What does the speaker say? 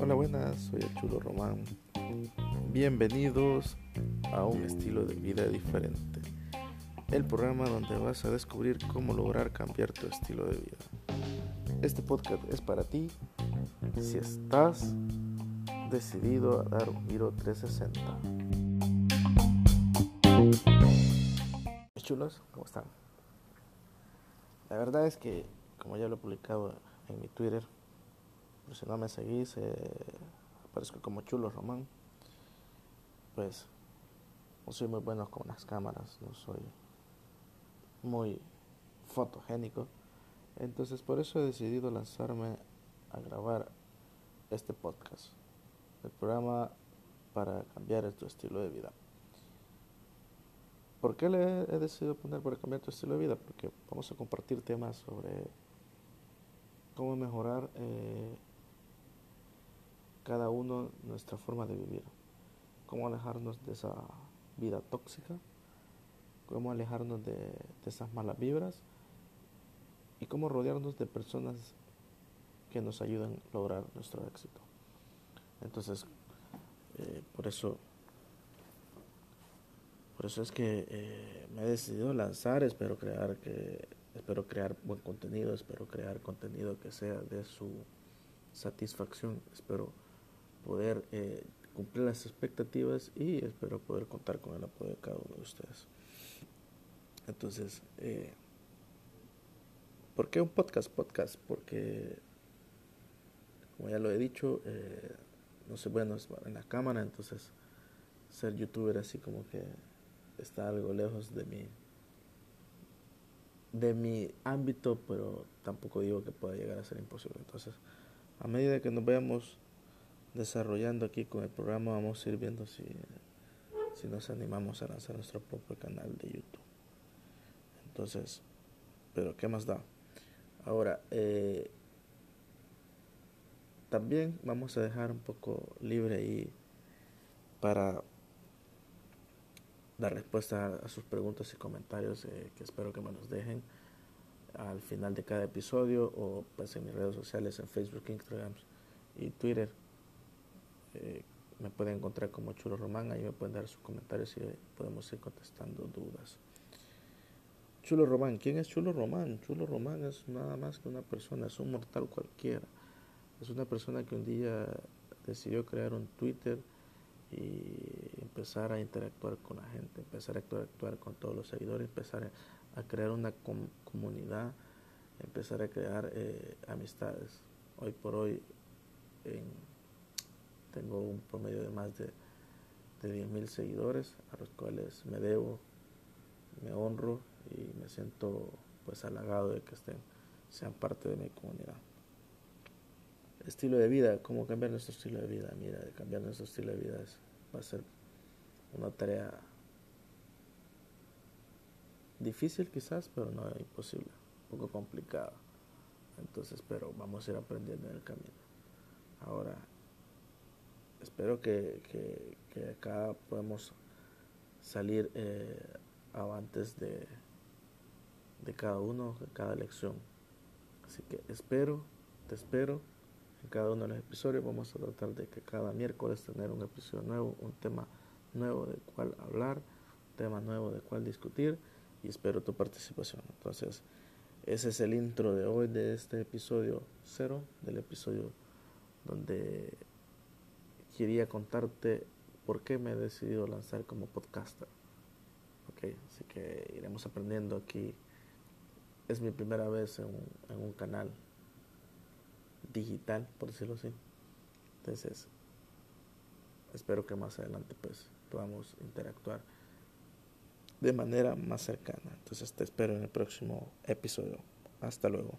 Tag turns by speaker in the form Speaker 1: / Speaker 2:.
Speaker 1: Hola, buenas, soy el Chulo Román. Bienvenidos a un estilo de vida diferente. El programa donde vas a descubrir cómo lograr cambiar tu estilo de vida. Este podcast es para ti si estás decidido a dar un giro 360. Chulos, ¿cómo están? La verdad es que, como ya lo he publicado en mi Twitter, por si no me seguís, eh, aparezco como Chulo Román. Pues no soy muy bueno con las cámaras, no soy muy fotogénico. Entonces por eso he decidido lanzarme a grabar este podcast, el programa para cambiar tu estilo de vida. ¿Por qué le he decidido poner para cambiar tu estilo de vida? Porque vamos a compartir temas sobre cómo mejorar eh, cada uno nuestra forma de vivir, cómo alejarnos de esa vida tóxica, cómo alejarnos de, esas malas vibras y cómo rodearnos de personas que nos ayuden a lograr nuestro éxito. Entonces, eh, por eso por eso es que eh, me he decidido lanzar, espero crear que espero crear buen contenido, espero crear contenido que sea de su satisfacción, espero poder eh, cumplir las expectativas y espero poder contar con el apoyo de cada uno de ustedes. Entonces, eh, ¿por qué un podcast? Podcast, porque, como ya lo he dicho, eh, no sé, bueno en la cámara, entonces ser youtuber así como que está algo lejos de mi de mi ámbito, pero tampoco digo que pueda llegar a ser imposible. Entonces, a medida que nos veamos desarrollando aquí con el programa, vamos a ir viendo si, si nos animamos a lanzar nuestro propio canal de YouTube. Entonces, pero ¿qué más da? Ahora, eh, también vamos a dejar un poco libre ahí para dar respuesta a sus preguntas y comentarios eh, que espero que me los dejen al final de cada episodio o pues en mis redes sociales en Facebook, Instagram y Twitter eh, me pueden encontrar como Chulo Román, ahí me pueden dar sus comentarios y podemos ir contestando dudas. Chulo Román, ¿quién es Chulo Román? Chulo Román es nada más que una persona, es un mortal cualquiera. Es una persona que un día decidió crear un Twitter y empezar a interactuar con la gente, empezar a interactuar con todos los seguidores, empezar a, crear una comunidad, empezar a crear eh, amistades. Hoy por hoy en tengo un promedio de más de, de 10.000 seguidores a los cuales me debo, me honro y me siento pues halagado de que estén, sean parte de mi comunidad. Estilo de vida, ¿cómo cambiar nuestro estilo de vida? Mira, cambiar nuestro estilo de vida va a ser una tarea difícil quizás, pero no imposible, un poco complicada. Entonces, pero vamos a ir aprendiendo en el camino. Ahora, espero que, que, acá podemos salir eh, de, de cada uno, de cada lección. Así que espero, te espero en cada uno de los episodios. Vamos a tratar de que cada miércoles tener un episodio nuevo, un tema de cual hablar, tema nuevo de cual discutir y espero tu participación. Entonces, ese es el intro de hoy de este episodio cero, del episodio donde quería contarte por qué me he decidido lanzar como podcaster. Ok, así que iremos aprendiendo aquí. Es mi primera vez en un, en un canal digital, por decirlo así. Entonces, espero que más adelante pues podamos interactuar de manera más cercana. Entonces te espero en el próximo episodio. Hasta luego.